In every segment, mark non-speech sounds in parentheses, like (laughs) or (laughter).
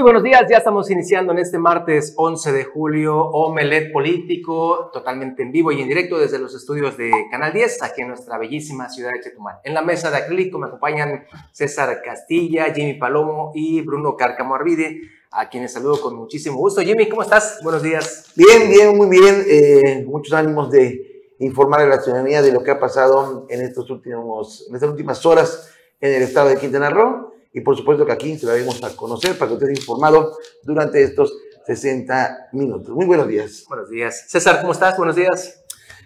Muy buenos días, ya estamos iniciando en este martes 11 de julio Omelet Político, totalmente en vivo y en directo desde los estudios de Canal 10, aquí en nuestra bellísima ciudad de Chetumal. En la mesa de acrílico me acompañan César Castilla, Jimmy Palomo y Bruno Cárcamo Arvide, a quienes saludo con muchísimo gusto. Jimmy, ¿cómo estás? Buenos días. Bien, bien, muy bien. Eh, muchos ánimos de informar a la ciudadanía de lo que ha pasado en, en estas últimas horas en el estado de Quintana Roo y por supuesto que aquí se la vamos a conocer para que usted esté informado durante estos 60 minutos. Muy buenos días. Buenos días. César, ¿cómo estás? Buenos días.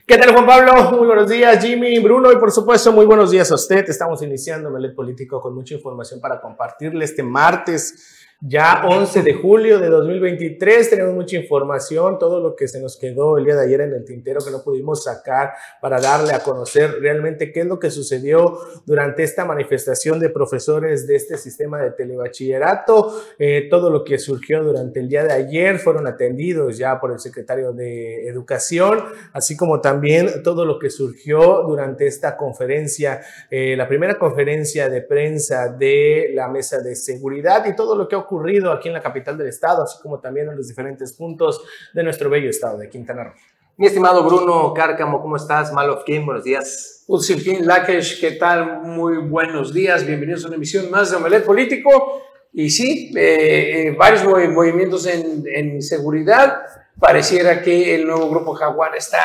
¿Qué tal, Juan Pablo? Muy buenos días, Jimmy, Bruno, y por supuesto, muy buenos días a usted. Estamos iniciando Melet Político con mucha información para compartirle este martes ya 11 de julio de 2023 tenemos mucha información, todo lo que se nos quedó el día de ayer en el tintero que no pudimos sacar para darle a conocer realmente qué es lo que sucedió durante esta manifestación de profesores de este sistema de telebachillerato. Eh, todo lo que surgió durante el día de ayer fueron atendidos ya por el secretario de Educación, así como también todo lo que surgió durante esta conferencia, eh, la primera conferencia de prensa de la mesa de seguridad y todo lo que ocurrió ocurrido aquí en la capital del estado, así como también en los diferentes puntos de nuestro bello estado de Quintana Roo. Mi estimado Bruno Cárcamo, ¿cómo estás? Mal of buenos días. Utsilkin Lakesh, ¿qué tal? Muy buenos días, bienvenidos a una emisión más de Omelet Político. Y sí, eh, eh, varios movimientos en, en seguridad. Pareciera que el nuevo grupo Jaguar está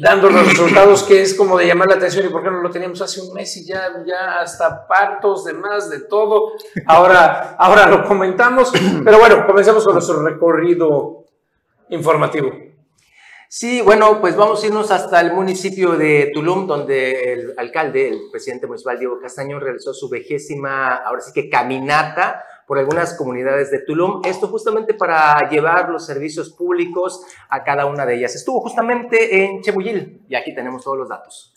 dando los resultados que es como de llamar la atención y por qué no lo teníamos hace un mes y ya, ya hasta partos, demás, de todo. Ahora, ahora lo comentamos, pero bueno, comencemos con nuestro recorrido informativo. Sí, bueno, pues vamos a irnos hasta el municipio de Tulum, donde el alcalde, el presidente municipal Diego Castaño, realizó su vegésima, ahora sí que caminata por algunas comunidades de Tulum. Esto justamente para llevar los servicios públicos a cada una de ellas. Estuvo justamente en Chebuyil y aquí tenemos todos los datos.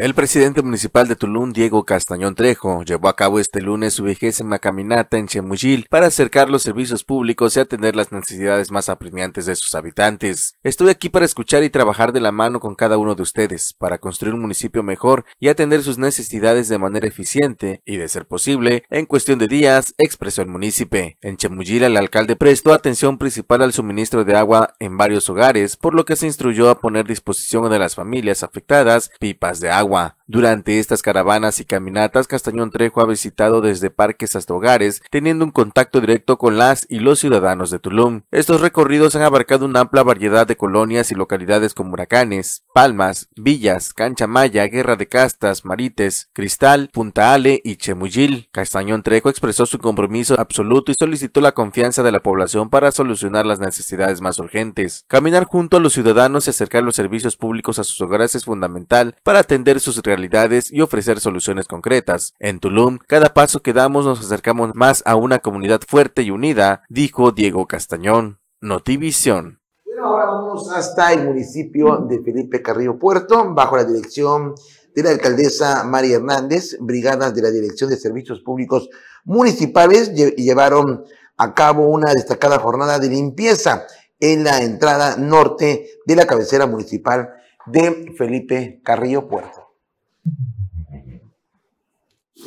El presidente municipal de Tulum, Diego Castañón Trejo, llevó a cabo este lunes su vigésima caminata en Chemuyil para acercar los servicios públicos y atender las necesidades más apremiantes de sus habitantes. Estoy aquí para escuchar y trabajar de la mano con cada uno de ustedes, para construir un municipio mejor y atender sus necesidades de manera eficiente y, de ser posible, en cuestión de días, expresó el municipio. En Chemuyil, el alcalde prestó atención principal al suministro de agua en varios hogares, por lo que se instruyó a poner disposición de las familias afectadas pipas de agua durante estas caravanas y caminatas, Castañón Trejo ha visitado desde parques hasta hogares, teniendo un contacto directo con las y los ciudadanos de Tulum. Estos recorridos han abarcado una amplia variedad de colonias y localidades como Huracanes, Palmas, Villas, Cancha Maya, Guerra de Castas, Marites, Cristal, Punta Ale y Chemuyil. Castañón Trejo expresó su compromiso absoluto y solicitó la confianza de la población para solucionar las necesidades más urgentes. Caminar junto a los ciudadanos y acercar los servicios públicos a sus hogares es fundamental para atender sus realidades y ofrecer soluciones concretas. En Tulum, cada paso que damos nos acercamos más a una comunidad fuerte y unida, dijo Diego Castañón. Notivisión. Bueno, ahora vamos hasta el municipio de Felipe Carrillo Puerto, bajo la dirección de la alcaldesa María Hernández, brigadas de la Dirección de Servicios Públicos Municipales llevaron a cabo una destacada jornada de limpieza en la entrada norte de la cabecera municipal de Felipe Carrillo Puerto.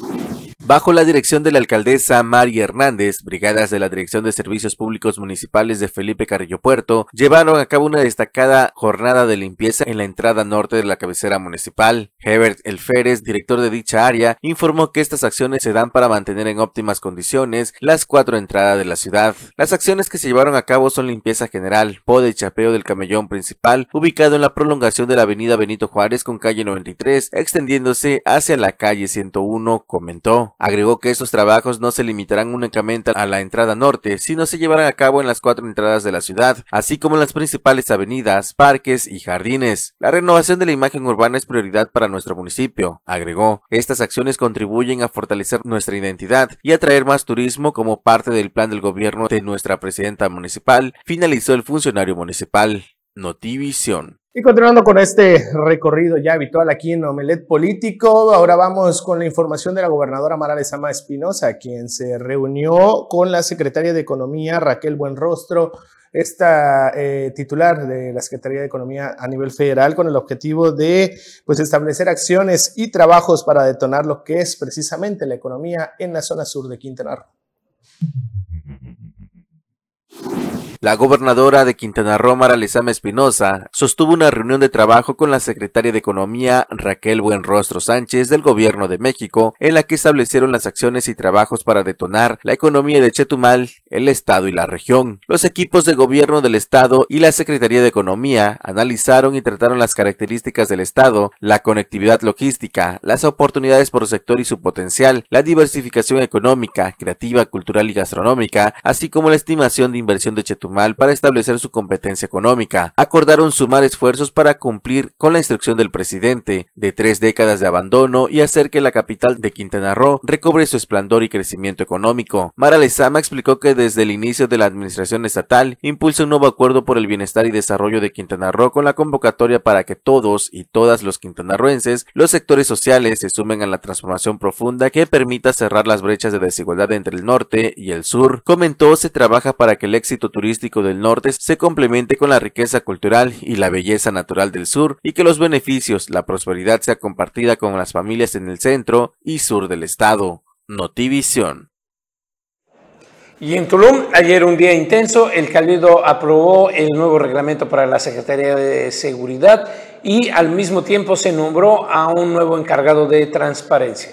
you Bajo la dirección de la alcaldesa María Hernández, brigadas de la Dirección de Servicios Públicos Municipales de Felipe Carrillo Puerto llevaron a cabo una destacada jornada de limpieza en la entrada norte de la cabecera municipal. Hebert Elférez, director de dicha área, informó que estas acciones se dan para mantener en óptimas condiciones las cuatro entradas de la ciudad. Las acciones que se llevaron a cabo son limpieza general, poda y chapeo del camellón principal, ubicado en la prolongación de la avenida Benito Juárez con calle 93, extendiéndose hacia la calle 101, comentó. Agregó que estos trabajos no se limitarán únicamente a la entrada norte, sino se llevarán a cabo en las cuatro entradas de la ciudad, así como en las principales avenidas, parques y jardines. La renovación de la imagen urbana es prioridad para nuestro municipio, agregó. Estas acciones contribuyen a fortalecer nuestra identidad y atraer más turismo como parte del plan del gobierno de nuestra presidenta municipal, finalizó el funcionario municipal. Notivisión. Y continuando con este recorrido ya habitual aquí en Omelet Político, ahora vamos con la información de la gobernadora Mara Lezama Espinosa, quien se reunió con la secretaria de Economía Raquel Buenrostro, esta eh, titular de la Secretaría de Economía a nivel federal, con el objetivo de pues, establecer acciones y trabajos para detonar lo que es precisamente la economía en la zona sur de Quintana Roo. La gobernadora de Quintana Roo, Mara Espinosa, sostuvo una reunión de trabajo con la secretaria de Economía, Raquel Buenrostro Sánchez, del Gobierno de México, en la que establecieron las acciones y trabajos para detonar la economía de Chetumal, el Estado y la región. Los equipos de gobierno del Estado y la Secretaría de Economía analizaron y trataron las características del Estado, la conectividad logística, las oportunidades por sector y su potencial, la diversificación económica, creativa, cultural y gastronómica, así como la estimación de inversión de Chetumal para establecer su competencia económica. Acordaron sumar esfuerzos para cumplir con la instrucción del presidente de tres décadas de abandono y hacer que la capital de Quintana Roo recobre su esplendor y crecimiento económico. Mara Lezama explicó que desde el inicio de la administración estatal impulsa un nuevo acuerdo por el bienestar y desarrollo de Quintana Roo con la convocatoria para que todos y todas los quintanarroenses, los sectores sociales se sumen a la transformación profunda que permita cerrar las brechas de desigualdad entre el norte y el sur. Comentó se trabaja para que el éxito turístico del norte se complemente con la riqueza cultural y la belleza natural del sur y que los beneficios, la prosperidad sea compartida con las familias en el centro y sur del estado. Notivisión. Y en Tulum, ayer un día intenso, el Cabildo aprobó el nuevo reglamento para la Secretaría de Seguridad y al mismo tiempo se nombró a un nuevo encargado de transparencia.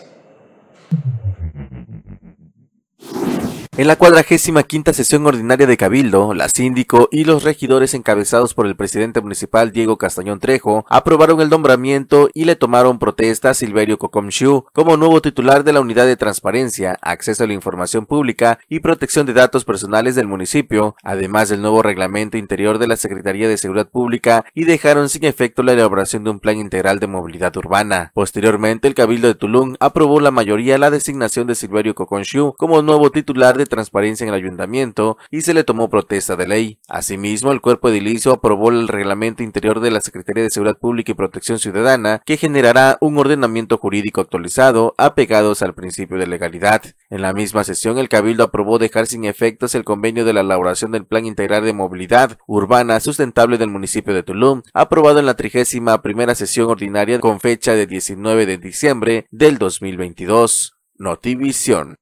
En la cuadragésima quinta sesión ordinaria de Cabildo, la síndico y los regidores encabezados por el presidente municipal Diego Castañón Trejo aprobaron el nombramiento y le tomaron protesta a Silverio Cocomshu como nuevo titular de la Unidad de Transparencia, Acceso a la Información Pública y Protección de Datos Personales del municipio, además del nuevo reglamento interior de la Secretaría de Seguridad Pública y dejaron sin efecto la elaboración de un plan integral de movilidad urbana. Posteriormente, el Cabildo de Tulum aprobó la mayoría la designación de Silverio Cocomshu como nuevo titular de transparencia en el ayuntamiento y se le tomó protesta de ley. Asimismo, el cuerpo edilicio aprobó el reglamento interior de la Secretaría de Seguridad Pública y Protección Ciudadana que generará un ordenamiento jurídico actualizado apegados al principio de legalidad. En la misma sesión, el Cabildo aprobó dejar sin efectos el convenio de la elaboración del Plan Integral de Movilidad Urbana Sustentable del municipio de Tulum, aprobado en la trigésima primera sesión ordinaria con fecha de 19 de diciembre del 2022. Notivisión.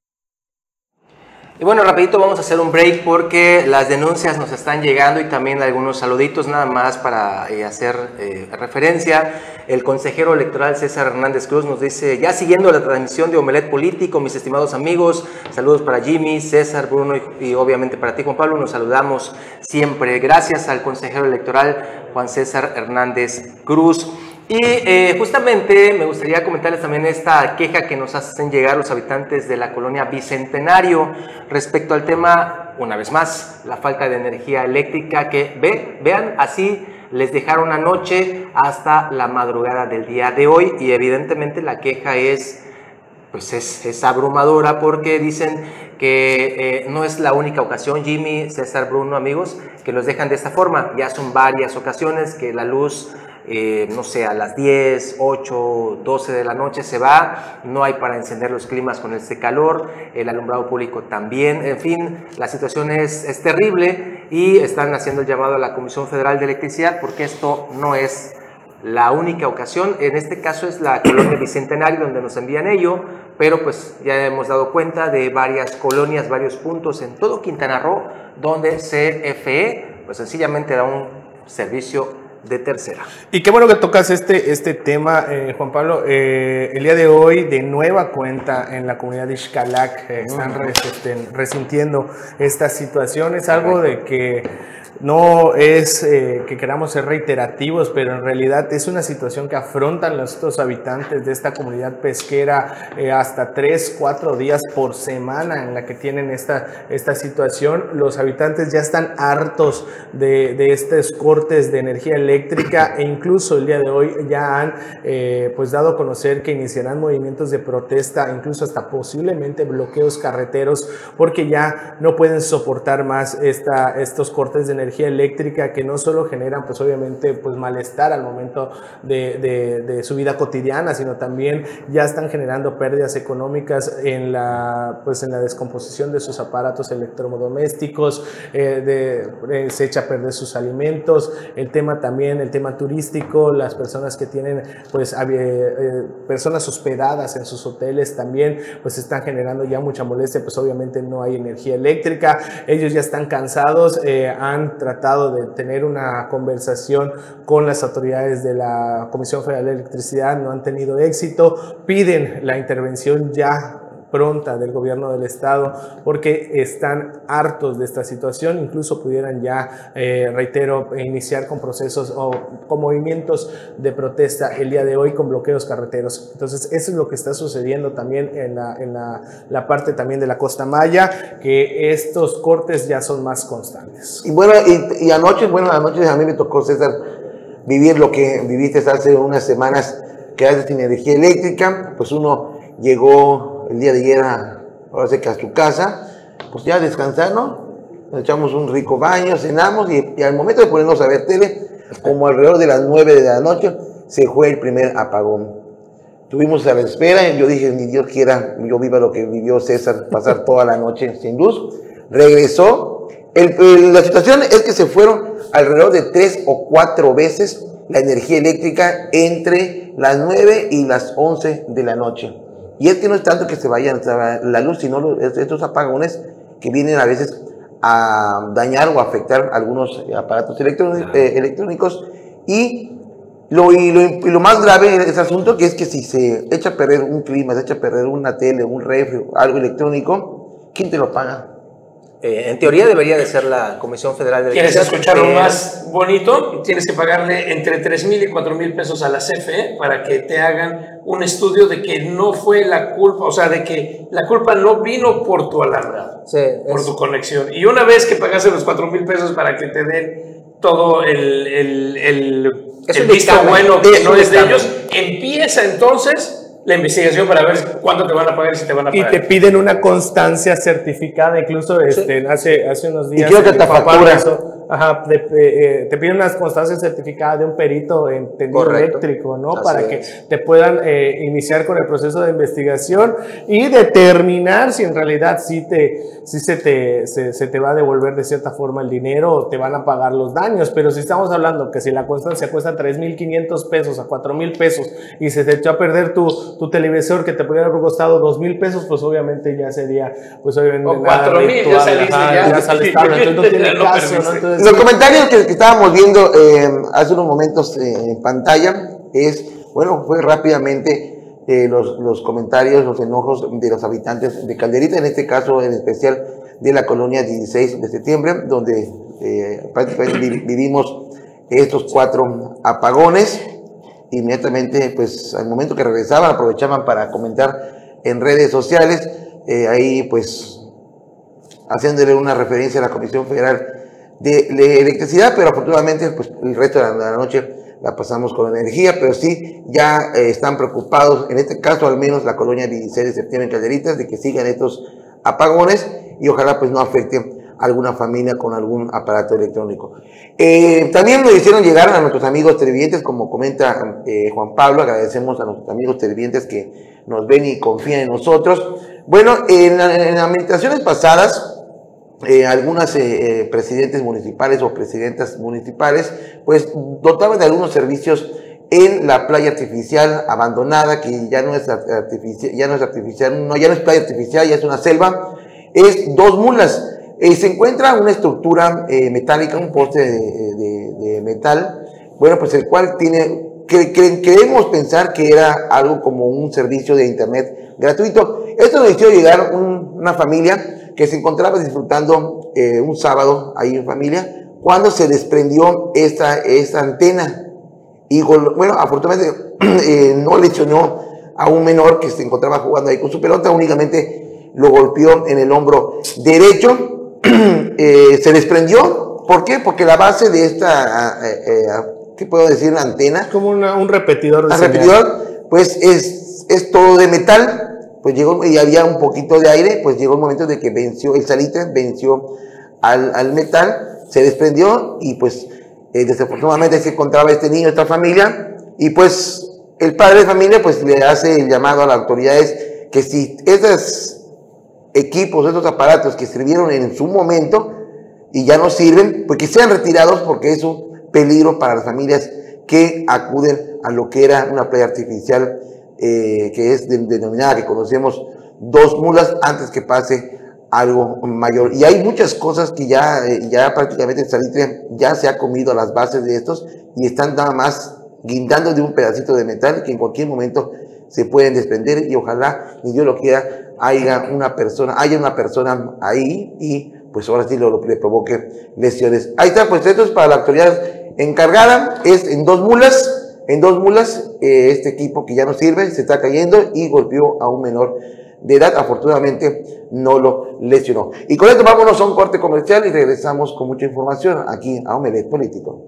Y bueno, rapidito vamos a hacer un break porque las denuncias nos están llegando y también algunos saluditos nada más para eh, hacer eh, referencia. El consejero electoral César Hernández Cruz nos dice, ya siguiendo la transmisión de Omelet Político, mis estimados amigos, saludos para Jimmy, César, Bruno y, y obviamente para ti Juan Pablo, nos saludamos siempre. Gracias al consejero electoral Juan César Hernández Cruz. Y eh, justamente me gustaría comentarles también esta queja que nos hacen llegar los habitantes de la colonia Bicentenario respecto al tema, una vez más, la falta de energía eléctrica que ve, vean así les dejaron anoche hasta la madrugada del día de hoy y evidentemente la queja es pues es, abrumadora porque dicen que eh, no es la única ocasión, Jimmy, César, Bruno, amigos, que los dejan de esta forma. Ya son varias ocasiones que la luz eh, no sé, a las 10, 8, 12 de la noche se va, no hay para encender los climas con este calor, el alumbrado público también, en fin, la situación es, es terrible y están haciendo el llamado a la Comisión Federal de Electricidad porque esto no es la única ocasión, en este caso es la colonia Bicentenario donde nos envían ello, pero pues ya hemos dado cuenta de varias colonias, varios puntos en todo Quintana Roo donde CFE pues sencillamente da un servicio de tercera. Y qué bueno que tocas este, este tema, eh, Juan Pablo. Eh, el día de hoy, de nueva cuenta en la comunidad de Xcalac, eh, están este, resintiendo esta situación. Es algo de que no es eh, que queramos ser reiterativos, pero en realidad es una situación que afrontan los, habitantes de esta comunidad pesquera eh, hasta tres, cuatro días por semana en la que tienen esta, esta situación. Los habitantes ya están hartos de, de estos cortes de energía eléctrica e incluso el día de hoy ya han eh, pues dado a conocer que iniciarán movimientos de protesta, incluso hasta posiblemente bloqueos carreteros, porque ya no pueden soportar más esta, estos cortes de energía energía eléctrica que no solo generan, pues obviamente, pues malestar al momento de, de, su vida cotidiana, sino también ya están generando pérdidas económicas en la, pues en la descomposición de sus aparatos electrodomésticos, eh, de, eh, se echa a perder sus alimentos, el tema también, el tema turístico, las personas que tienen, pues, eh, personas hospedadas en sus hoteles también, pues están generando ya mucha molestia, pues obviamente no hay energía eléctrica, ellos ya están cansados, eh, tratado de tener una conversación con las autoridades de la Comisión Federal de Electricidad, no han tenido éxito, piden la intervención ya pronta del gobierno del estado porque están hartos de esta situación, incluso pudieran ya, eh, reitero, iniciar con procesos o con movimientos de protesta el día de hoy con bloqueos carreteros. Entonces, eso es lo que está sucediendo también en la, en la, la parte también de la Costa Maya, que estos cortes ya son más constantes. Y bueno, y, y anoche, bueno, anoche a mí me tocó, César, vivir lo que viviste hace unas semanas, quedaste sin energía eléctrica, pues uno llegó el día de ayer, ahora sé que a su casa, pues ya descansar, ¿no? Nos echamos un rico baño, cenamos y, al momento de ponernos a ver tele, como alrededor de las 9 de la noche, se fue el primer apagón. Tuvimos a la espera y yo dije, ni Dios quiera, yo viva lo que vivió César, pasar toda la noche sin luz. Regresó. la situación es que se fueron alrededor de tres o cuatro veces la energía eléctrica entre las 9 y las 11 de la noche. Y es que no es tanto que se vaya la luz, sino estos apagones que vienen a veces a dañar o afectar algunos aparatos eh, electrónicos. Y lo, y lo, más grave de ese asunto que es que si se echa a perder un clima, se echa a perder una tele, un refri, algo electrónico, ¿quién te lo paga? Eh, en teoría debería de ser la Comisión Federal de ¿Quieres escucharlo más bonito? Tienes que pagarle entre 3 mil y 4 mil pesos a la CFE para que te hagan un estudio de que no fue la culpa, o sea, de que la culpa no vino por tu alambrado, por tu conexión. Y una vez que pagaste los 4 mil pesos para que te den todo el, el, el, el visto bueno que no es de ellos, empieza entonces la investigación para ver cuánto te van a pagar y si te van a pagar. Y te piden una constancia certificada, incluso este, hace, hace unos días. Y creo que te factura. Ajá, eh, te piden una constancia certificada de un perito en tendido eléctrico, ¿no? Para que te puedan eh, iniciar con el proceso de investigación y determinar si en realidad sí, te, sí se, te, se, te va a devolver de cierta forma el dinero o te van a pagar los daños. Pero si estamos hablando que si la constancia cuesta 3.500 pesos a 4.000 pesos y se te echó a perder tu, tu televisor que te podría haber costado 2.000 pesos, pues obviamente ya sería, pues obviamente... O 4.000, ya saliste, (laughs) ya. ya sales Entonces no tiene caso, ¿no? Entonces, los comentarios que, estábamos viendo eh, hace unos momentos eh, en pantalla es, bueno, fue rápidamente eh, los, los, comentarios, los enojos de los habitantes de Calderita, en este caso en especial de la colonia 16 de septiembre, donde prácticamente vivimos estos cuatro apagones. Inmediatamente, pues al momento que regresaban, aprovechaban para comentar en redes sociales, ahí pues haciéndole una referencia a la Comisión Federal de, electricidad, pero afortunadamente pues, el resto de la, noche la pasamos con energía, pero sí ya eh, están preocupados, en este caso al menos la colonia 16 de septiembre en Calderitas, de que sigan estos apagones y ojalá pues no afecte a alguna familia con algún aparato electrónico. Eh, también nos hicieron llegar a nuestros amigos televidentes, como comenta eh, Juan Pablo, agradecemos a nuestros amigos televidentes que nos ven y confían en nosotros. Bueno, en, en meditaciones pasadas, eh, algunas eh, eh, presidentes municipales o presidentas municipales, pues dotaban de algunos servicios en la playa artificial abandonada, que ya no es artificial, ya no es artificial, no, ya no es playa artificial, ya es una selva, es dos mulas. se encuentra una estructura metálica, un poste de, metal, bueno, pues el cual tiene, queremos pensar que era algo como un servicio de internet gratuito. Esto nos hizo llegar una familia que se encontraba disfrutando eh, un sábado ahí en familia, cuando se desprendió esta, esta antena. Y bueno, afortunadamente (clears throat) eh, no lesionó a un menor que se encontraba jugando ahí con su pelota, únicamente lo golpeó en el hombro derecho, (clears throat) eh, se desprendió. ¿Por qué? Porque la base de esta, ¿qué puedo decir? Una antena. Como un repetidor de Un repetidor, pues es, es todo de metal pues llegó y había un poquito de aire, pues llegó el momento de que venció, el salitre venció al, al metal se desprendió y pues eh, desafortunadamente se encontraba este niño, esta familia, y pues el padre de familia pues le hace el llamado a las autoridades que si esos equipos, esos aparatos que sirvieron en su momento y ya no sirven, pues que sean retirados porque es un peligro para las familias que acuden a lo que era una playa artificial eh, que es denominada, que conocemos dos mulas antes que pase algo mayor. Y hay muchas cosas que ya, eh, ya prácticamente Salitre ya se ha comido a las bases de estos y están nada más guindando de un pedacito de metal que en cualquier momento se pueden desprender y ojalá, ni Dios lo quiera, haya una persona, haya una persona ahí y pues ahora sí lo, le provoque lesiones. Ahí está, pues esto es para la autoridad encargada, es en dos mulas, en dos mulas, eh, este equipo que ya no sirve, se está cayendo y golpeó a un menor de edad, afortunadamente no lo lesionó. Y con esto vámonos a un corte comercial y regresamos con mucha información aquí a Omelet Político.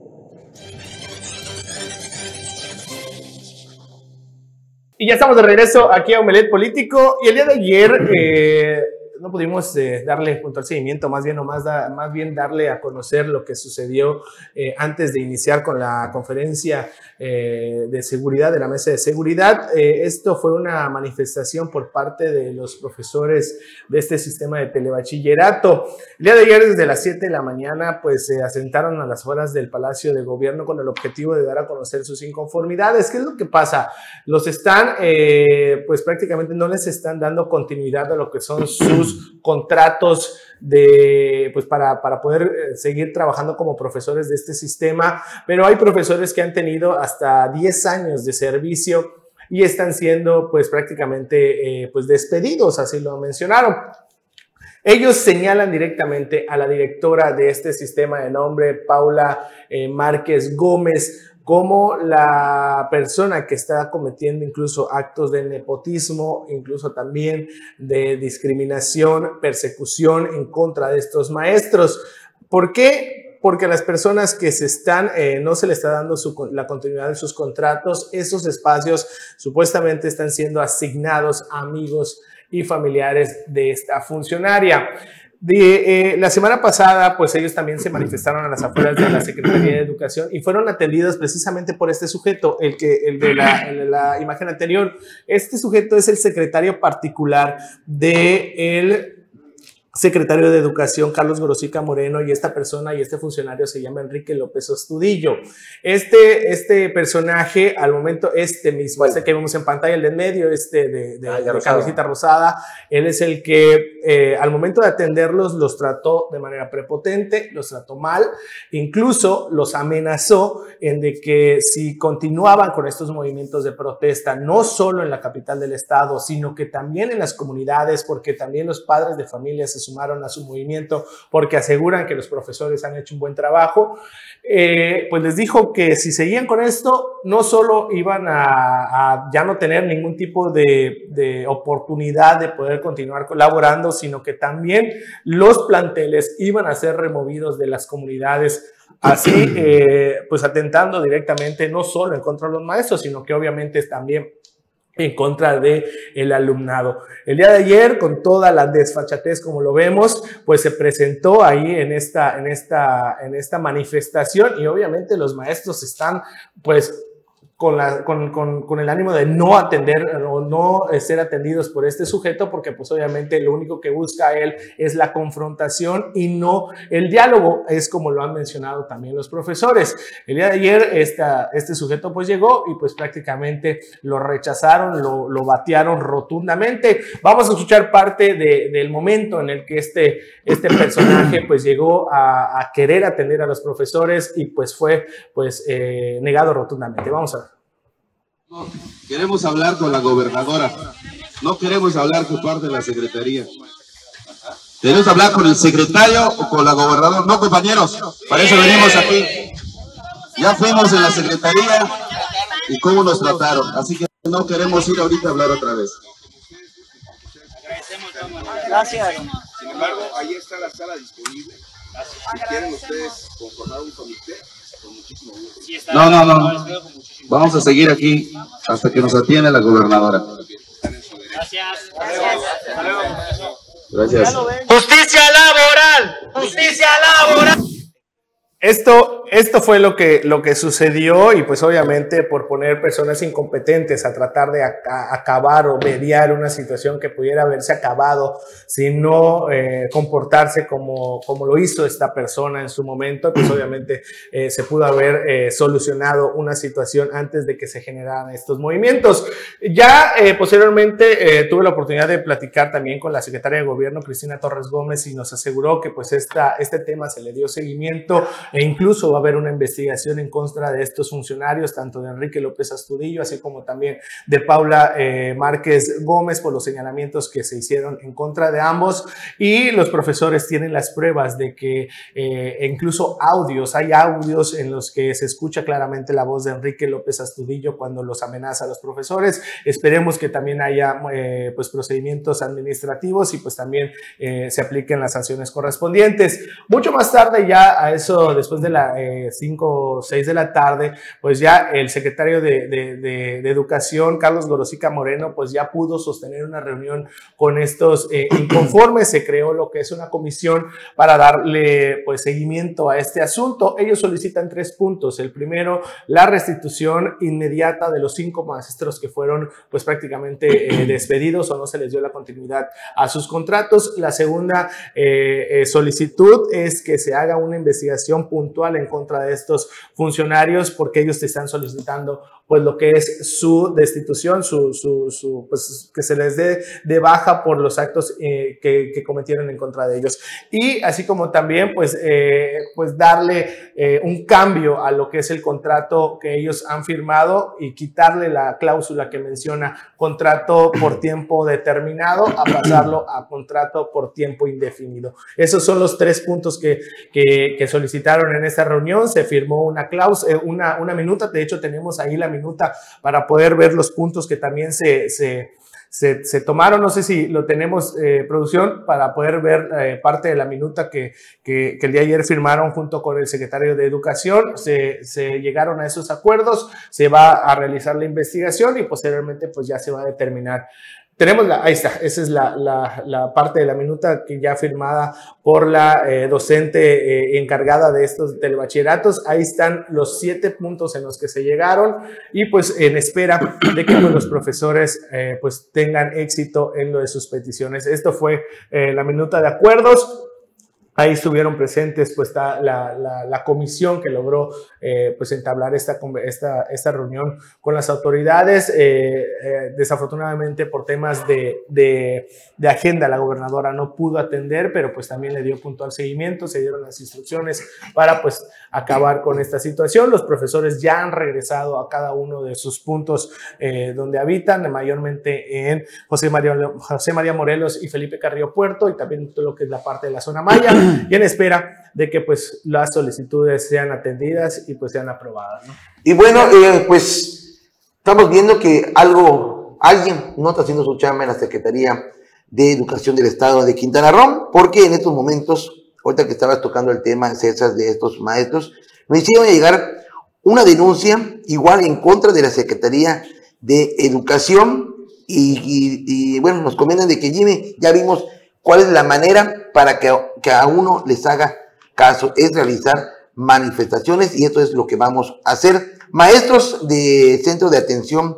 Y ya estamos de regreso aquí a Omelet Político. Y el día de ayer eh, no pudimos eh, darle puntual seguimiento, más bien, más, más bien darle a conocer lo que sucedió eh, antes de iniciar con la conferencia eh, de seguridad, de la mesa de seguridad. esto fue una manifestación por parte de los profesores de este sistema de telebachillerato. El día de ayer, desde las 7 de la mañana, pues se asentaron a las horas del Palacio de Gobierno con el objetivo de dar a conocer sus inconformidades. ¿Qué es lo que pasa? Los están, pues prácticamente no les están dando continuidad a lo que son sus contratos de, pues para, para poder eh, seguir trabajando como profesores de este sistema, pero hay profesores que han tenido hasta 10 años de servicio y están siendo pues prácticamente eh, pues despedidos, así lo mencionaron. Ellos señalan directamente a la directora de este sistema de nombre, Paula eh, Márquez Gómez, como la persona que está cometiendo incluso actos de nepotismo, incluso también de discriminación, persecución en contra de estos maestros. ¿Por qué? Porque las personas que se están, eh, no se le está dando la continuidad de sus contratos, esos espacios supuestamente están siendo asignados a amigos y familiares de esta funcionaria. De, eh, la semana pasada, pues ellos también se manifestaron a las afueras de la Secretaría de Educación y fueron atendidos precisamente por este sujeto, el, que, el, de, la, de imagen anterior. Este sujeto es el secretario particular de el secretario de Educación Carlos Grosica Moreno y esta persona y este funcionario se llama Enrique López Ostudillo. Este, este personaje, al momento, este mismo, este que vemos en pantalla, el de en medio, este de, de, ah, de rosada, él es el que eh, al momento de atenderlos los trató de manera prepotente, los trató mal, incluso los amenazó en de que si continuaban con estos movimientos de protesta, no solo en la capital del estado, sino que también en las comunidades, porque también los padres de familias sumaron a su movimiento porque aseguran que los profesores han hecho un buen trabajo, eh, pues les dijo que si seguían con esto, no solo iban a, ya no tener ningún tipo de, de, oportunidad de poder continuar colaborando, sino que también los planteles iban a ser removidos de las comunidades así (clears throat) eh, pues atentando directamente no solo en contra de los maestros, sino que obviamente también en contra de el alumnado. El día de ayer, con toda la desfachatez como lo vemos, pues se presentó ahí en esta, en esta, en esta manifestación y obviamente los maestros están pues con, la, con, con, con, el ánimo de no atender o no eh, ser atendidos por este sujeto, porque pues obviamente lo único que busca él es la confrontación y no el diálogo, es como lo han mencionado también los profesores. El día de ayer esta, este sujeto pues llegó y pues prácticamente lo rechazaron, lo, lo batearon rotundamente. Vamos a escuchar parte de, del momento en el que este, este personaje (clears throat) pues llegó a, a, querer atender a los profesores y pues fue pues eh, negado rotundamente. Vamos a ver. Queremos hablar con la gobernadora. No queremos hablar con parte de la secretaría. Queremos hablar con el secretario o con la gobernadora. No, compañeros, para eso venimos aquí. Ya fuimos en la secretaría y cómo nos trataron. Así que no queremos ir ahorita a hablar otra vez. Gracias. Sin embargo, ahí está la sala disponible. Si quieren ustedes conformar un comité, con muchísimo gusto. No, no, no. Vamos a seguir aquí hasta que nos atienda la gobernadora. Gracias. Gracias. Justicia laboral. Justicia laboral. Esto, esto fue lo que, lo que sucedió y pues obviamente por poner personas incompetentes a tratar de acabar o mediar una situación que pudiera haberse acabado si no eh, comportarse como, como lo hizo esta persona en su momento, pues (clears throat) obviamente eh, se pudo haber eh, solucionado una situación antes de que se generaran estos movimientos. Ya posteriormente tuve la oportunidad de platicar también con la secretaria de gobierno, Cristina Torres Gómez, y nos aseguró que pues esta, este tema se le dio seguimiento e incluso va a haber una investigación en contra de estos funcionarios, tanto de Enrique López Astudillo, así como también de Paula eh, Márquez Gómez por los señalamientos que se hicieron en contra de ambos. Y los profesores tienen las pruebas de que eh, incluso audios, hay audios en los que se escucha claramente la voz de Enrique López Astudillo cuando los amenaza a los profesores. Esperemos que también haya eh, pues procedimientos administrativos y pues también se apliquen las sanciones correspondientes. Mucho más tarde, ya a eso, después de las 5 o 6 de la tarde, pues ya el secretario de, de, Educación, Carlos Gorosica Moreno, pues ya pudo sostener una reunión con estos eh, (clears throat) inconformes. Se creó lo que es una comisión para darle pues seguimiento a este asunto. Ellos solicitan tres puntos. El primero, la restitución inmediata de los cinco maestros que fueron pues prácticamente eh, (clears throat) despedidos o no se les dio la continuidad a sus contratos. La segunda eh, solicitud es que se haga una investigación puntual en contra de estos funcionarios porque ellos te están solicitando pues lo que es su destitución, su, su, pues, que se les dé de baja por los actos eh, que, que, cometieron en contra de ellos. Y así como también pues, eh, pues darle eh, un cambio a lo que es el contrato que ellos han firmado y quitarle la cláusula que menciona contrato por tiempo determinado a pasarlo a contrato por tiempo indefinido. Esos son los tres puntos que, que, que solicitaron en esta reunión. Se firmó una cláusula, una, una minuta, de hecho tenemos ahí la minuta para poder ver los puntos que también se, se, se, tomaron. No sé si lo tenemos, eh, producción, para poder ver eh, parte de la minuta que, que, el día de ayer firmaron junto con el secretario de Educación. Se, se, llegaron a esos acuerdos, se va a realizar la investigación y posteriormente pues ya se va a determinar tenemos la, ahí está, esa es la, la, la, parte de la minuta que ya firmada por la eh, docente eh, encargada de estos telebachilleratos. Ahí están los siete puntos en los que se llegaron y pues en espera de que pues, los profesores eh, pues tengan éxito en lo de sus peticiones. Esto fue la minuta de acuerdos. Ahí estuvieron presentes pues la, la, la, comisión que logró eh, pues entablar esta, esta, esta, reunión con las autoridades. Eh, eh, desafortunadamente por temas de, agenda la gobernadora no pudo atender, pero pues también le dio puntual seguimiento, se dieron las instrucciones para pues acabar con esta situación. Los profesores ya han regresado a cada uno de sus puntos donde habitan, mayormente en José María, José María Morelos y Felipe Carrillo Puerto y también todo lo que es la parte de la zona Maya (clears throat) y en espera de que pues las solicitudes sean atendidas y pues sean aprobadas. Y bueno, eh, pues estamos viendo que algo, alguien no está haciendo su chamba en la Secretaría de Educación del Estado de Quintana Roo, porque en estos momentos, ahorita que estabas tocando el tema, César, de estos maestros, nos hicieron llegar una denuncia igual en contra de la Secretaría de Educación y, y bueno, nos comentan de que Jimmy, ya vimos ¿Cuál es la manera para que, que a uno les haga caso? Es realizar manifestaciones y esto es lo que vamos a hacer. Maestros de Centro de Atención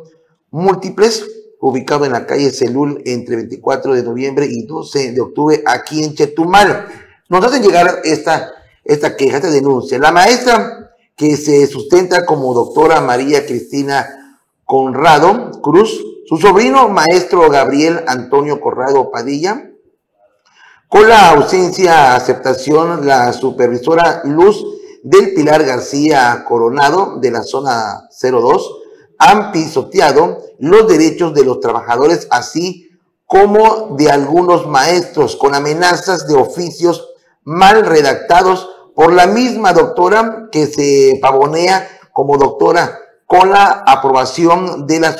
Múltiples, ubicado en la calle Celul entre 24 de noviembre y 12 de octubre aquí en Chetumal. Nos hacen llegar esta, esta queja, esta denuncia. La maestra que se sustenta como doctora María Cristina Conrado Cruz, su sobrino maestro Gabriel Antonio Corrado Padilla, con la ausencia, aceptación, la supervisora Luz del Pilar García Coronado de la zona 02 han pisoteado los derechos de los trabajadores, así como de algunos maestros, con amenazas de oficios mal redactados por la misma doctora que se pavonea como doctora con la aprobación de la,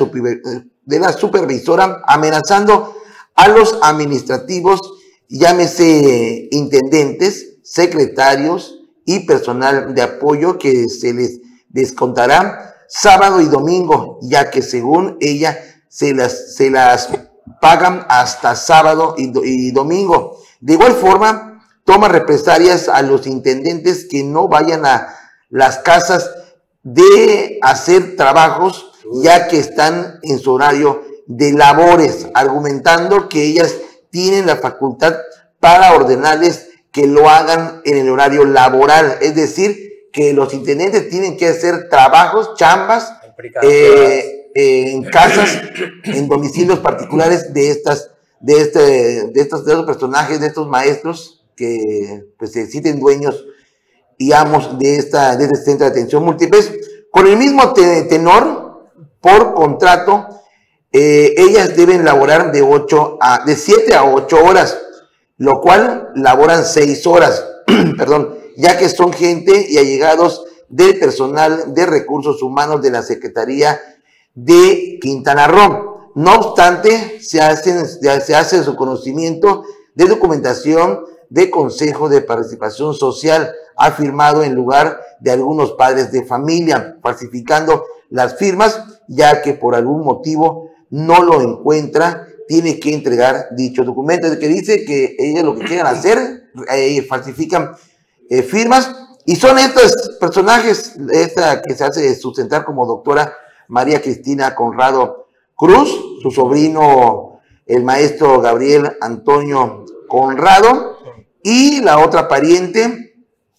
de la supervisora, amenazando a los administrativos llámese intendentes, secretarios y personal de apoyo que se les descontará sábado y domingo, ya que según ella se las, se las pagan hasta sábado y, domingo. De igual forma, toma represalias a los intendentes que no vayan a las casas de hacer trabajos ya que están en su horario de labores, argumentando que ellas tienen la facultad para ordenarles que lo hagan en el horario laboral, es decir, que los intendentes tienen que hacer trabajos, chambas, eh, eh, en casas, en domicilios particulares de estas, de este, de estos, de estos personajes, de estos maestros que pues se sienten dueños y amos de esta, de este centro de atención múltiples, con el mismo tenor, por contrato, eh, ellas deben laborar de 8 a, de 7 a 8 horas, lo cual laboran 6 horas, (clears throat) perdón, ya que son gente y allegados del personal de recursos humanos de la Secretaría de Quintana Roo. No obstante, se, hacen, se hace su conocimiento de documentación de Consejo de Participación Social, ha firmado en lugar de algunos padres de familia, falsificando las firmas, ya que por algún motivo no lo encuentra, tiene que entregar dicho documento. Es que dice que ellos lo que quieran hacer, eh, falsifican eh, firmas, y son estos personajes, esta que se hace sustentar como doctora María Cristina Conrado Cruz, su sobrino, el maestro Gabriel Antonio Conrado, y la otra pariente,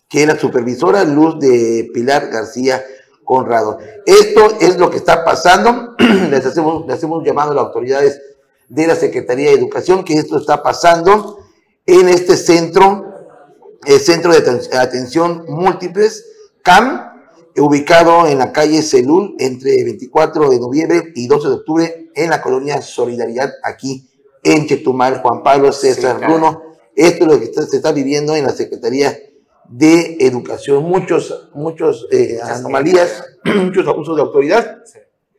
que es la supervisora Luz de Pilar García Conrado. Esto es lo que está pasando. (clears throat) les, hacemos, les hacemos llamado a las autoridades de la Secretaría de Educación que esto está pasando en este centro, el Centro de Atención Múltiples, CAM, ubicado en la calle Celul entre 24 de noviembre y 12 de octubre en la colonia Solidaridad, aquí en Chetumal. Juan Pablo César Bruno. Esto es lo que se está viviendo en la Secretaría de Educación. Muchos, muchos eh, anomalías, (clears throat) muchos abusos de autoridad.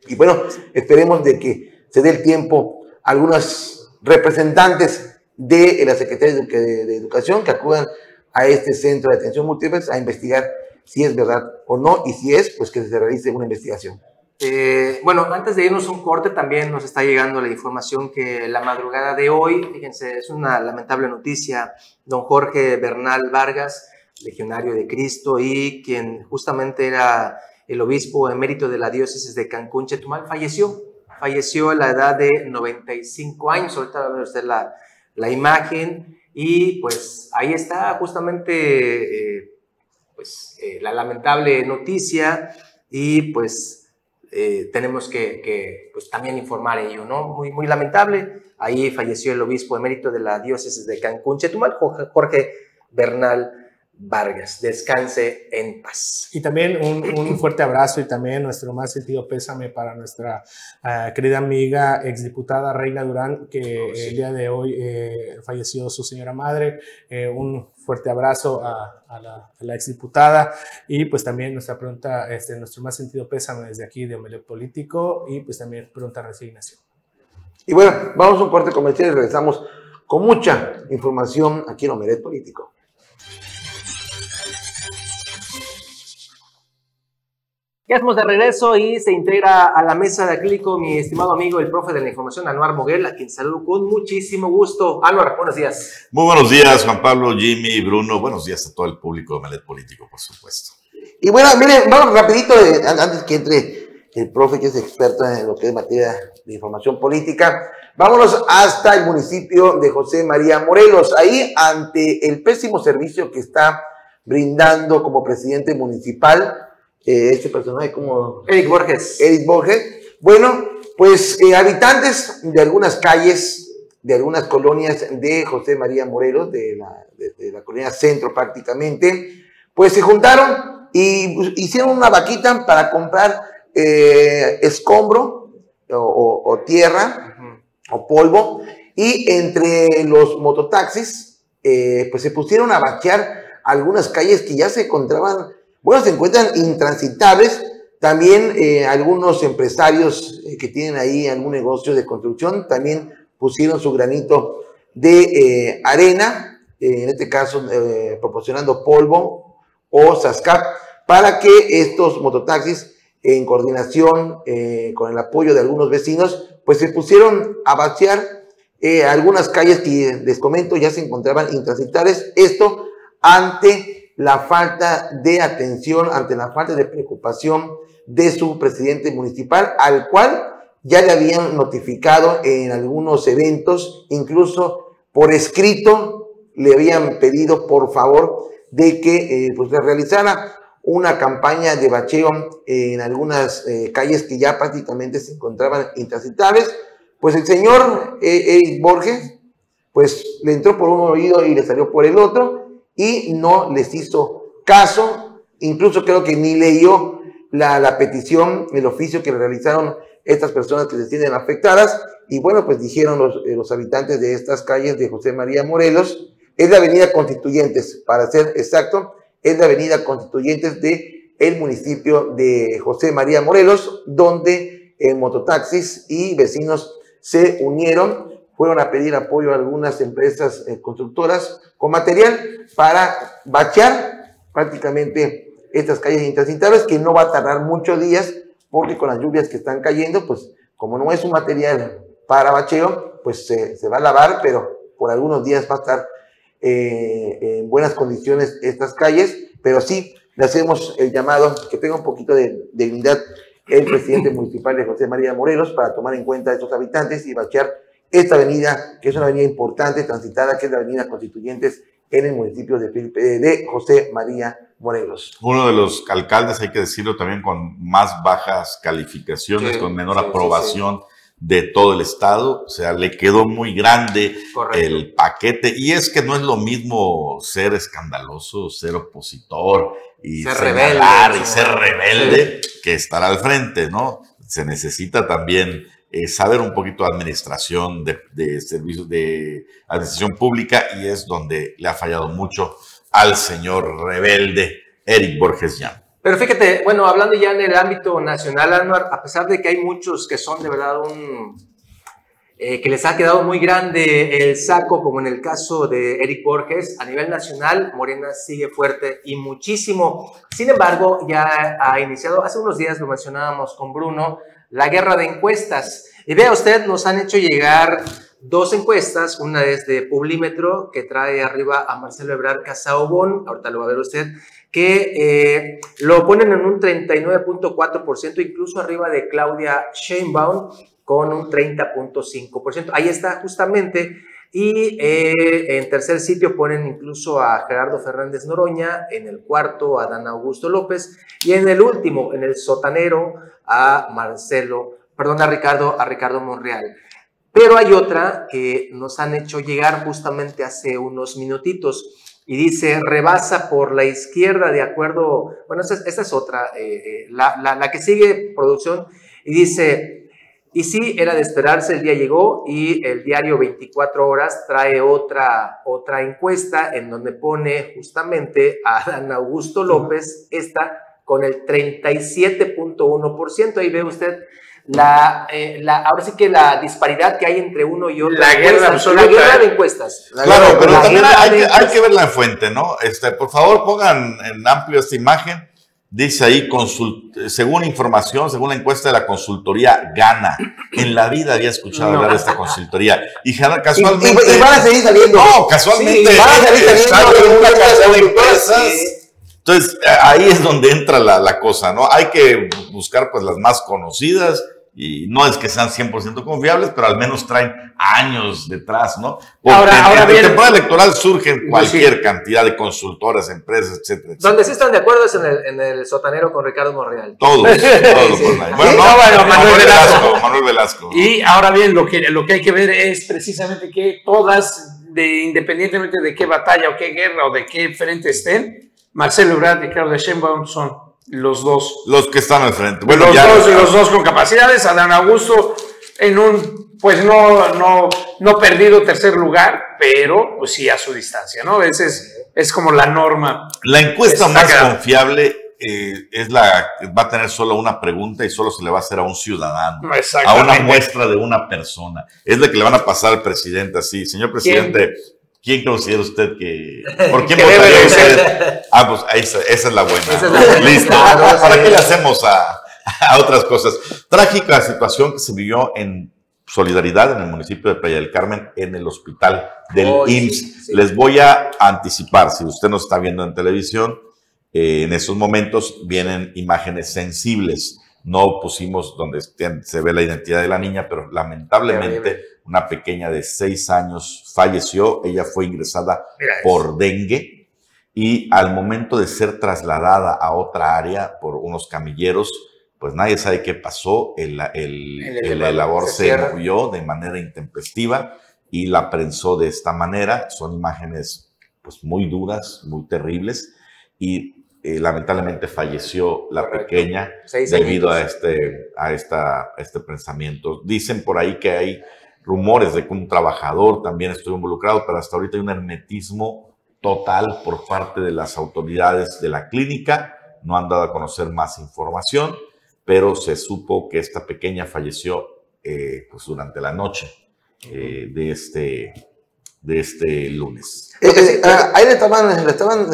Y bueno, esperemos de que se dé el tiempo a algunos representantes de la Secretaría de, Educación que acudan a este centro de atención múltiple a investigar si es verdad o no, y si es, pues que se realice una investigación. Eh, bueno, antes de irnos un corte, también nos está llegando la información que la madrugada de hoy, fíjense, es una lamentable noticia, don Jorge Bernal Vargas, legionario de Cristo y quien justamente era el obispo emérito de la diócesis de Cancún, Chetumal, falleció. Falleció a la edad de 95 años. Ahorita va a ver usted la, la imagen. Y pues ahí está justamente eh, pues, eh, la lamentable noticia. Y pues eh, tenemos que, pues, también informar ello, ¿no? Muy, muy lamentable. Ahí falleció el obispo emérito de la diócesis de Cancún, Chetumal, Jorge Bernal Vargas. Descanse en paz. Y también un, fuerte abrazo y también nuestro más sentido pésame para nuestra ah, querida amiga exdiputada Reina Durán, que oh, el día de hoy eh, falleció su señora madre. Eh, un fuerte abrazo a, la, a, exdiputada y pues también nuestra pregunta, este, nuestro más sentido pésame desde aquí de Omelet Político y pues también pronta resignación. Y bueno, vamos a un corte comercial y regresamos con mucha información aquí en Omelet Político. Ya estamos de regreso y se integra a la mesa de acrílico mi estimado amigo, el profe de la información, Anuar Moguel, a quien saludo con muchísimo gusto. Anuar, buenos días. Muy buenos días, Juan Pablo, Jimmy, Bruno. Buenos días a todo el público de Melet Político, por supuesto. Y bueno, miren, vamos rapidito, eh, antes que entre el profe que es experto en lo que es materia de información política. Vámonos hasta el municipio de José María Morelos. Ahí, ante el pésimo servicio que está brindando como presidente municipal, eh, este personaje como... Eric Borges. Eric Borges. Bueno, pues eh, habitantes de algunas calles, de algunas colonias de José María Morelos, de la, de, la colonia centro prácticamente, pues se juntaron y hicieron una vaquita para comprar eh, escombro o, tierra o polvo y entre los mototaxis pues se pusieron a vaquear algunas calles que ya se encontraban bueno, se encuentran intransitables. También eh, algunos empresarios eh, que tienen ahí algún negocio de construcción también pusieron su granito de eh, arena, en este caso proporcionando polvo o sascap, para que estos mototaxis, en coordinación con el apoyo de algunos vecinos, pues se pusieron a vaciar algunas calles que les comento ya se encontraban intransitables. Esto ante la falta de atención, ante la falta de preocupación de su presidente municipal, al cual ya le habían notificado en algunos eventos, incluso por escrito, le habían pedido por favor de que eh, pues le realizara una campaña de bacheo en algunas eh, calles que ya prácticamente se encontraban intransitables. Pues el señor eh, Borges, pues le entró por un oído y le salió por el otro y no les hizo caso, incluso creo que ni leyó la, la petición, el oficio que realizaron estas personas que se sienten afectadas. Y bueno, pues dijeron los, eh, los habitantes de estas calles de José María Morelos, es la avenida Constituyentes, para ser exacto, es la avenida Constituyentes de el municipio de José María Morelos, donde eh, mototaxis y vecinos se unieron, fueron a pedir apoyo a algunas empresas eh, constructoras con material para bachear prácticamente estas calles intransitables, que no va a tardar muchos días, porque con las lluvias que están cayendo, pues como no es un material para bacheo, pues se, va a lavar, pero por algunos días va a estar eh, en buenas condiciones estas calles, pero sí le hacemos el llamado que tenga un poquito de dignidad el presidente municipal de José María Morelos para tomar en cuenta a estos habitantes y bachear esta avenida, que es una avenida importante, transitada, que es la avenida Constituyentes en el municipio de, Felipe- de José María Morelos. Uno de los alcaldes, hay que decirlo también, con más bajas calificaciones, Sí, con menor sí, sí, aprobación de todo el estado. O sea, le quedó muy grande Correcto. el paquete. Y es que no es lo mismo ser escandaloso, ser opositor y Ser rebelde, y ser rebelde que estar al frente, ¿no? Se necesita también eh, saber un poquito de administración, de, servicios de administración pública y es donde le ha fallado mucho al señor rebelde Eric Borges Llán. Pero fíjate, bueno, hablando ya en el ámbito nacional, Anuar, a pesar de que hay muchos que son de verdad un... eh, que les ha quedado muy grande el saco, como en el caso de Eric Borges, a nivel nacional, Morena sigue fuerte y muchísimo. Sin embargo, ya ha iniciado, hace unos días lo mencionábamos con Bruno, la guerra de encuestas. Y vea usted, nos han hecho llegar dos encuestas, una es de Publímetro, que trae arriba a Marcelo Ebrard Casaubon, ahorita lo va a ver usted, que eh, lo ponen en un 39.4%, incluso arriba de Claudia Sheinbaum con un 30.5%. Ahí está justamente. Y eh, en tercer sitio ponen incluso a Gerardo Fernández Noroña, en el cuarto a Dan Augusto López y en el último, en el sotanero, a Marcelo, perdón, a Ricardo, a Ricardo Monreal. Pero hay otra que nos han hecho llegar justamente hace unos minutitos y dice, rebasa por la izquierda de acuerdo, bueno, esa, es- esa es otra, eh, eh, la, la- la que sigue producción, y dice, y sí, era de esperarse, el día llegó y el diario 24 horas trae otra, otra encuesta en donde pone justamente a Dan Augusto López, esta con el 37.1%, ahí ve usted la, eh, la, ahora sí que la disparidad que hay entre uno y otro. La guerra absoluta. La guerra de encuestas. La Claro, guerra- pero la también hay, que, hay que ver la fuente, ¿no? Este, por favor, pongan en amplio esta imagen. Dice ahí, consult- según información, según la encuesta de la consultoría Gana. En la vida había escuchado No. hablar de esta consultoría. Y casualmente. y- y van a seguir saliendo. No, casualmente. Sí, van a salir saliendo está en una cantidad de empresas. sí. Entonces, ahí es donde entra la, la cosa, ¿no? Hay que buscar pues las más conocidas y no es que sean 100% confiables, pero al menos traen años detrás, ¿no? Porque Ahora- en- ahora en bien- temporada electoral surgen Pues sí. cualquier cantidad de consultoras, empresas, etcétera, etcétera. Donde sí están de acuerdo es en el, en el sotanero con Ricardo Monreal. Todos, (laughs) todos por ahí. Bueno, Sí, no, no, bueno, Manuel, Manuel Velasco, Velasco. Manuel Velasco. Y ahora bien, lo que, lo que hay que ver es precisamente que todas, de, independientemente de qué batalla o qué guerra o de qué frente estén, Marcelo Ebrard y Claudia Sheinbaum son los dos. Los que están al frente. Bueno, los, ya. dos los dos con capacidades. Adán Augusto en un, pues no, no, no perdido tercer lugar, pero pues sí a su distancia, ¿no? Ese es, es como la norma. La encuesta más quedando. confiable eh, es la que va a tener solo una pregunta y solo se le va a hacer a un ciudadano. a una muestra de una persona. Es la que le van a pasar al presidente así. Señor presidente, ¿quién, considera usted que... (laughs) ¿Por quién votaría usted? Ah, pues esa, esa es la buena. Es la Listo. ¿Para qué le hacemos a, a otras cosas? Trágica situación que se vivió en solidaridad en el municipio de Playa del Carmen en el hospital del Oh, sí, IMSS. sí. Les voy a anticipar, si usted nos está viendo en televisión, eh, en esos momentos vienen imágenes sensibles. No pusimos donde se ve la identidad de la niña, pero lamentablemente una pequeña de seis años falleció. Ella fue ingresada por dengue y al momento de ser trasladada a otra área por unos camilleros, pues nadie sabe qué pasó. El, el, El el elevador se se movió de manera intempestiva y la prensó de esta manera. Son imágenes pues muy duras, muy terribles y eh, lamentablemente falleció la Correcto. pequeña Seis debido a este, a, esta, a este pensamiento. Dicen por ahí que hay rumores de que un trabajador también estuvo involucrado, pero hasta ahorita hay un hermetismo total por parte de las autoridades de la clínica. No han dado a conocer más información, pero se supo que esta pequeña falleció eh, pues durante la noche eh, de, este, de este lunes. Eh, eh, ah, ahí le estaban, le estaban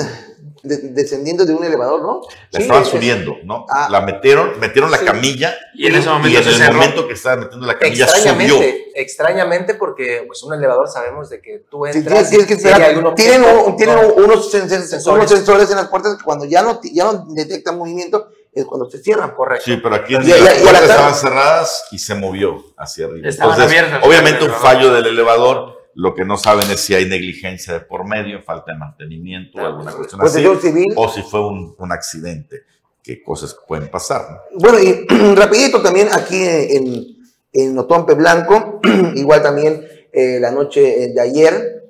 de- descendiendo de un elevador, ¿no? La Sí, estaban es- subiendo, ¿no? Ah. La metieron, metieron la Sí. camilla Y en ese momento y en se el cerró. momento que estaba metiendo la camilla subió. Extrañamente, extrañamente porque pues un elevador sabemos de que tú Sí, entras tienes, tienes que esperar. tienen objeto, un- tienen no. unos, sen- sen- Sensores. unos sensores en las puertas que cuando ya no, ya no detectan movimiento es cuando se cierran. Correcto. Sí, pero aquí en las la puertas estaban cerradas y se movió hacia arriba. Estaban Entonces, abiertas. obviamente un fallo del elevador. Lo que no saben es si hay negligencia de por medio, falta de mantenimiento o alguna cuestión así, Protección civil. o si fue un, un accidente, que cosas pueden pasar. ¿no? Bueno, y (clears throat) rapidito también aquí en, en Otompe Blanco, (clears throat) igual también eh, la noche de ayer,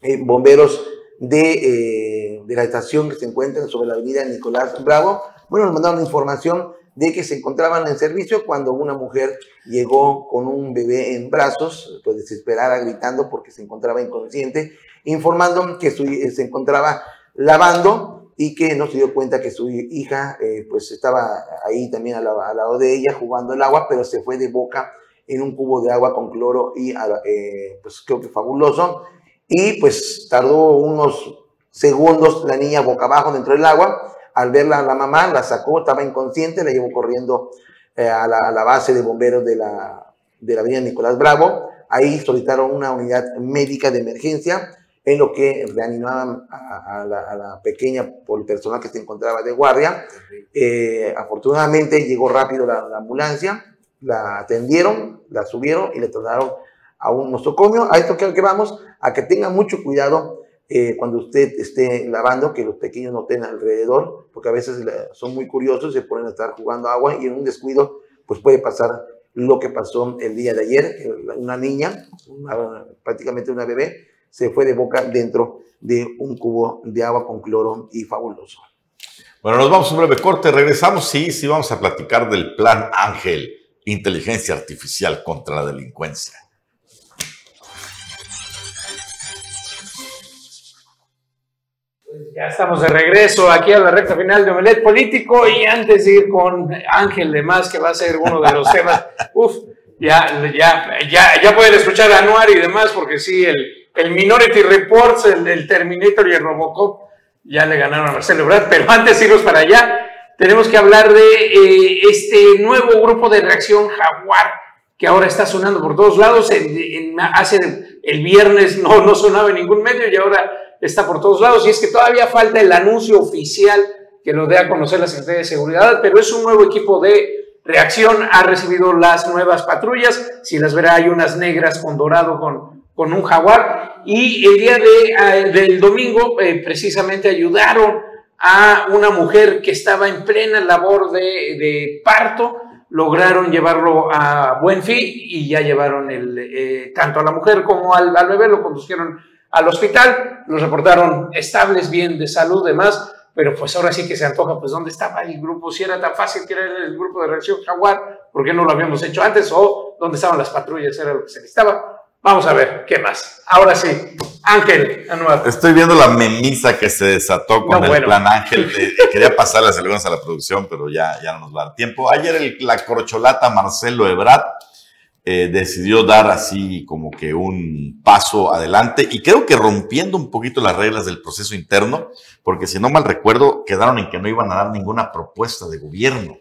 eh, bomberos de, eh, de la estación que se encuentra sobre la avenida Nicolás Bravo, bueno, nos mandaron información de que se encontraban en servicio cuando una mujer llegó con un bebé en brazos, pues desesperada, gritando porque se encontraba inconsciente, informando que su, se encontraba lavando y que no se dio cuenta que su hija eh, pues estaba ahí también al, lado de ella jugando el agua, pero se fue de boca en un cubo de agua con cloro y eh, pues creo que fabuloso. Y pues tardó unos segundos la niña boca abajo dentro del agua. Al verla la mamá, la sacó, estaba inconsciente, la llevó corriendo eh, a, la, a, la, base de bomberos de la, de la avenida Nicolás Bravo. Ahí solicitaron una unidad médica de emergencia en lo que reanimaban a, a, la, a, la, pequeña por el personal que se encontraba de guardia. Eh, afortunadamente llegó rápido la, la, ambulancia, la atendieron, la subieron y le trasladaron a un nosocomio. A esto creo que vamos, a que tengan mucho cuidado eh, cuando usted esté lavando, que los pequeños no estén alrededor, porque a veces son muy curiosos, se ponen a estar jugando agua y en un descuido pues puede pasar lo que pasó el día de ayer, una niña, una, prácticamente una bebé, se fue de boca dentro de un cubo de agua con cloro y fabuloso. Bueno, nos vamos a un breve corte, regresamos, sí, sí vamos a platicar del plan Ángel, inteligencia artificial contra la delincuencia. Ya estamos de regreso aquí a la recta final de Omelet Político y antes de ir con Ángel de Más, que va a ser uno de los temas, (laughs) uff, ya, ya, ya, ya pueden escuchar a Anuar y demás, porque sí, el, el Minority Reports, el, el Terminator y el Robocop ya le ganaron a Marcelo Ebrard, pero antes de irnos para allá, tenemos que hablar de eh, este nuevo grupo de reacción Jaguar, que ahora está sonando por todos lados, en, en, hace el viernes no, no sonaba en ningún medio y ahora está por todos lados, y es que todavía falta el anuncio oficial que lo dé a conocer la Secretaría de Seguridad, pero es un nuevo equipo de reacción, ha recibido las nuevas patrullas, si las verá hay unas negras con dorado con, con un jaguar, y el día de, uh, del domingo eh, precisamente ayudaron a una mujer que estaba en plena labor de, de parto, lograron llevarlo a buen fin y ya llevaron el, eh, tanto a la mujer como al, al bebé, lo conducieron al hospital, los reportaron estables, bien de salud, demás, pero pues ahora sí que se antoja, pues ¿dónde estaba el grupo? Si era tan fácil que era el grupo de reacción Jaguar, ¿por qué no lo habíamos hecho antes? ¿O dónde estaban las patrullas? Era lo que se necesitaba. Vamos a ver, ¿qué más? Ahora sí, Ángel, Anuar. Estoy viendo la memisa que se desató con No, el bueno. plan Ángel. Eh, quería pasar las algunas a la producción, pero ya, ya no nos va a dar tiempo. Ayer el- la corcholata Marcelo Ebrard eh, decidió dar así como que un paso adelante y creo que rompiendo un poquito las reglas del proceso interno, porque si no mal recuerdo, quedaron en que no iban a dar ninguna propuesta de gobierno.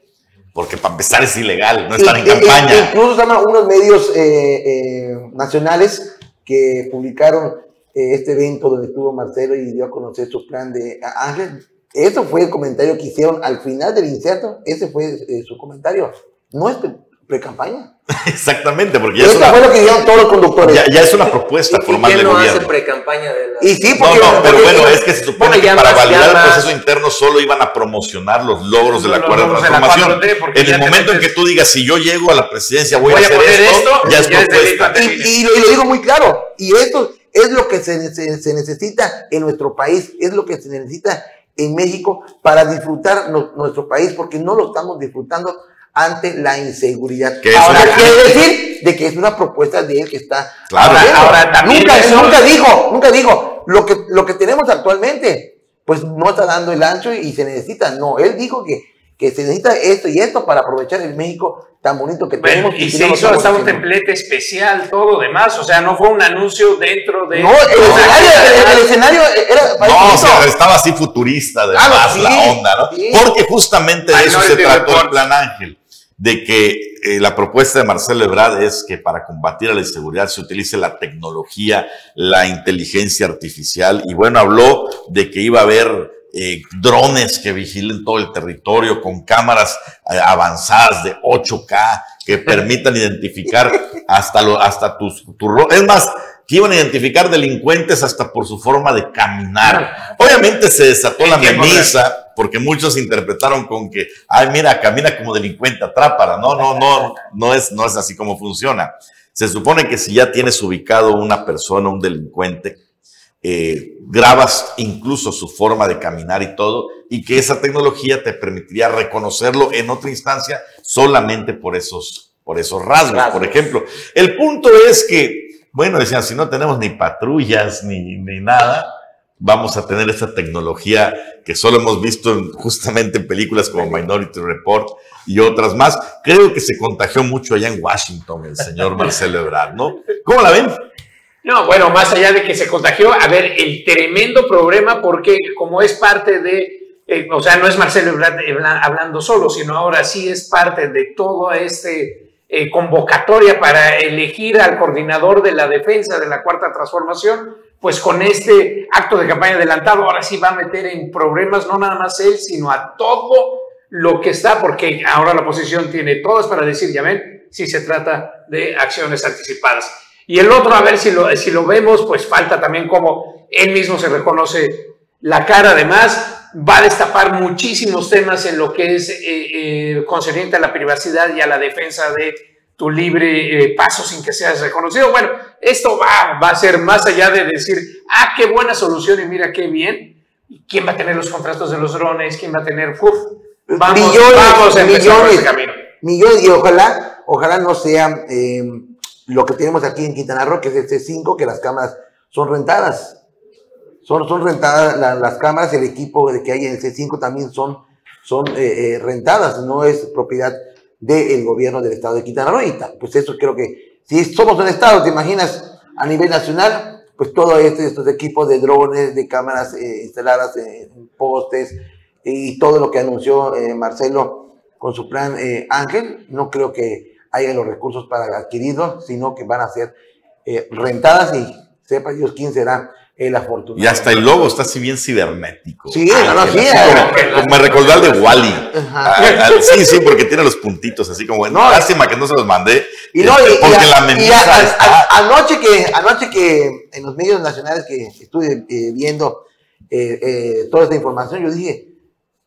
porque para empezar es ilegal, no estar en y- campaña. y- incluso Sama, unos medios eh, eh, nacionales que publicaron eh, este evento donde estuvo Marcelo y dio a conocer su plan de Ángel. Eso fue el comentario que hicieron al final del inserto. Ese fue eh, su comentario. No es pre- pre-campaña. (laughs) Exactamente, porque ya es, Eso una, fue lo que dijeron todos los conductores. ya, ya es una propuesta ¿Y formal quién de no hace gobierno. pre-campaña de la... Y sí, No, porque, no, pero porque- bueno, es que se supone Bueno, que para más- validar el más- proceso interno solo iban a promocionar los logros de la cuarta de la transformación. 4T, porque En el momento en que tú digas, si yo llego a la presidencia voy, Voy a a hacer poner esto, esto, ya es propuesta. Y, y lo, y lo digo muy claro, y esto es lo que se, se- se necesita en nuestro país, es lo que se necesita en México para disfrutar no- nuestro país, porque no lo estamos disfrutando ante la inseguridad. Que es Ahora una- quiere decir de que es una propuesta de él que está Claro. Ahora, también nunca, eso- nunca dijo, nunca dijo lo que, lo que tenemos actualmente, pues no está dando el ancho y se necesita. No, él dijo que, que se necesita esto y esto para aprovechar el México tan bonito que Bueno, tenemos. y que se no hizo hasta un templete especial, todo demás. O sea, no fue un anuncio dentro de. No, el escenario, el, el escenario era. No, o sea, estaba así futurista de Claro, más sí, la onda, ¿no? sí. Porque justamente de eso se trató el plan Ángel, de que eh, la propuesta de Marcelo Ebrard es que para combatir a la inseguridad se utilice la tecnología, la inteligencia artificial, y bueno, habló de que iba a haber eh, drones que vigilen todo el territorio con cámaras eh, avanzadas de 8K que permitan identificar hasta, lo, hasta tus, tu Es más, que iban a identificar delincuentes hasta por su forma de caminar. Obviamente se desató la memisa porque muchos interpretaron con que, ay, mira, camina como delincuente, atrápala. No, no, no, no es, no es así como funciona. Se supone que si ya tienes ubicado una persona, un delincuente, eh, grabas incluso su forma de caminar y todo, y que esa tecnología te permitiría reconocerlo en otra instancia solamente por esos, por esos rasgos, Rasgos. por ejemplo. El punto es que, bueno, decían, si no tenemos ni patrullas ni, ni nada, vamos a tener esa tecnología que solo hemos visto en- justamente en películas como Minority Report y otras más. Creo que se contagió mucho allá en Washington el señor Marcelo Ebrard, ¿no? ¿Cómo la ven? No, bueno, más allá de que se contagió, a ver, el tremendo problema, porque como es parte de, eh, o sea, no es Marcelo Ebrard habla- hablando solo, sino ahora sí es parte de toda esta convocatoria para elegir al coordinador de la defensa de la cuarta transformación, pues con este acto de campaña adelantado, ahora sí va a meter en problemas no nada más él, sino a todo lo que está, porque ahora la oposición tiene todas para decir, ya ven, si se trata de acciones anticipadas. Y el otro, a ver si lo, si lo vemos, pues falta también como él mismo se reconoce la cara. Además, va a destapar muchísimos temas en lo que es eh, eh, concerniente a la privacidad y a la defensa de tu libre eh, paso sin que seas reconocido. Bueno, esto va, va a ser más allá de decir, ah, qué buena solución y mira qué bien. ¿Quién va a tener los contratos de los drones? ¿Quién va a tener? Uf, vamos, Millones, vamos a empezar por millones. ese camino. millones y ojalá, ojalá no sea lo que tenemos aquí en Quintana Roo, que es el C5, que las cámaras son rentadas. Son, son rentadas la- las cámaras, el equipo que hay en el C5 también son, son eh, eh, rentadas, no es propiedad del gobierno del estado de Quintana Roo. Y pues eso creo que, si somos un estado, te imaginas, a nivel nacional, pues todo este, estos equipos de drones, de cámaras eh, instaladas en postes y todo lo que anunció Marcelo con su plan Ángel, no creo que haya los recursos para adquirirlos, sino que van a ser rentadas y sepa Dios quién será el afortunado. Y hasta el logo está así bien cibernético. Sí, no, no, sí, eh. como- como me recordó al de Wally. Ajá. sí, sí, porque tiene los puntitos así como, No, lástima que no se los mandé. Y no, este, y, y porque a- la y memisa a- a- está- a- anoche que anoche que en los medios nacionales que estuve eh, viendo eh, eh, toda esta información, yo dije,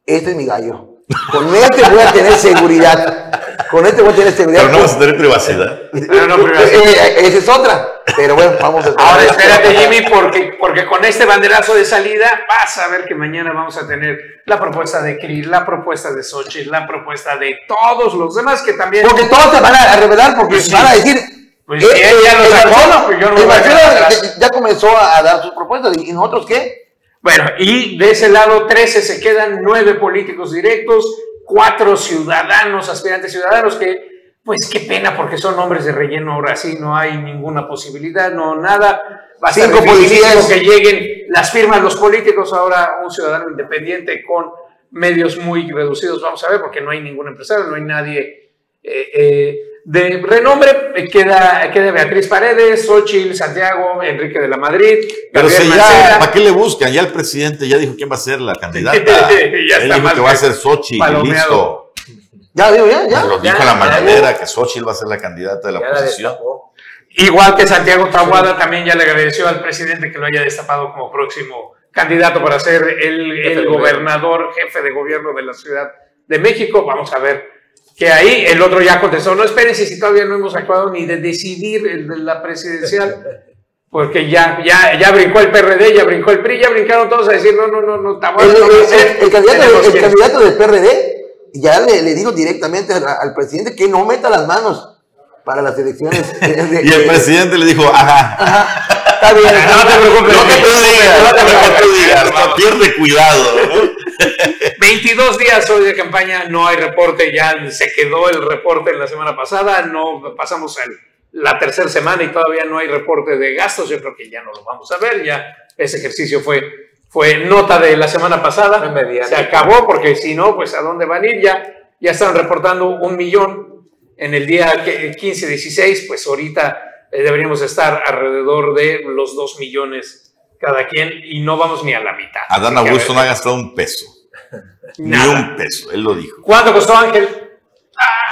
este es mi gallo. Con este voy a tener seguridad. Con este voy a tener seguridad. Pero no vas a tener privacidad. (laughs) Pero no, Eh, eh, esa es otra. Pero bueno, vamos a Ahora espérate, Jimmy, porque, porque con este banderazo de salida vas a ver que mañana vamos a tener la propuesta de Cris, la propuesta de Xochitl, la propuesta de todos los demás que también. Porque todos se van a revelar porque Pues sí. van a decir. Pues si él ya lo el sacó, pues yo no el ya comenzó a dar sus propuestas. ¿Y nosotros qué? Bueno, y de ese lado 13 se quedan nueve políticos directos, cuatro ciudadanos, aspirantes ciudadanos que, pues qué pena porque son nombres de relleno ahora sí, no hay ninguna posibilidad, no nada. Va a Cinco policías. que lleguen las firmas los políticos, ahora un ciudadano independiente con medios muy reducidos, vamos a ver, porque no hay ningún empresario, no hay nadie eh, eh, de renombre. Eh, Queda, queda Beatriz Paredes, Xochitl, Santiago, Enrique de la Madrid. Pero si ya. ¿para qué le buscan? Ya el presidente ya dijo quién va a ser la (laughs) candidata. Ya Él dijo que va a ser Xochitl listo. Ya, digo, ya, ya. Lo dijo Ya, la ya, mañanera que Xochitl va a ser la candidata de la oposición. Igual que Santiago Tahuada también ya le agradeció al presidente que lo haya destapado como próximo candidato para ser el, Jefe el gobernador, jefe de gobierno de la Ciudad de México. Vamos a ver que ahí el otro ya contestó, no espérense si todavía no hemos acabado ni de decidir el de la presidencial, (laughs) porque ya, ya, ya brincó el PRD, ya brincó el PRI, ya brincaron todos a decir, no, no, no, no, Tahuada El, no va a el- ser. el el candidato del PRD ya le, le dijo directamente al, al presidente que no meta las manos para las elecciones. (laughs) Y el presidente le dijo, ajá, Está bien. No te preocupes, lo que tú digas, no te preocupes, no pierde cuidado. ¿no? (laughs) 22 días hoy de campaña, no hay reporte, ya se quedó el reporte en la semana pasada, no pasamos a la tercera semana y todavía no hay reporte de gastos, yo creo que ya no lo vamos a ver, ya ese ejercicio fue, fue nota de la semana pasada, se acabó porque si no, pues a dónde van a ir, ya, ya están reportando un millón en el día que- 15-16, pues ahorita eh, deberíamos estar alrededor de los 2 millones cada quien y no vamos ni a la mitad. Adán Augusto no ha gastado un peso, ni un peso, él lo dijo. ¿Cuánto costó Ángel?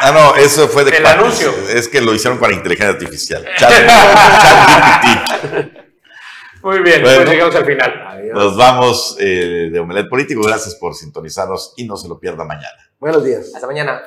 Ah, no, eso fue de El anuncio. Es que lo hicieron para inteligencia artificial. (laughs) Chat, ChatGPT. Muy bien, Bueno. pues llegamos al final. Adiós. Nos vamos eh, de Omelet Político. Gracias por sintonizarnos y no se lo pierda mañana. Buenos días. Hasta mañana.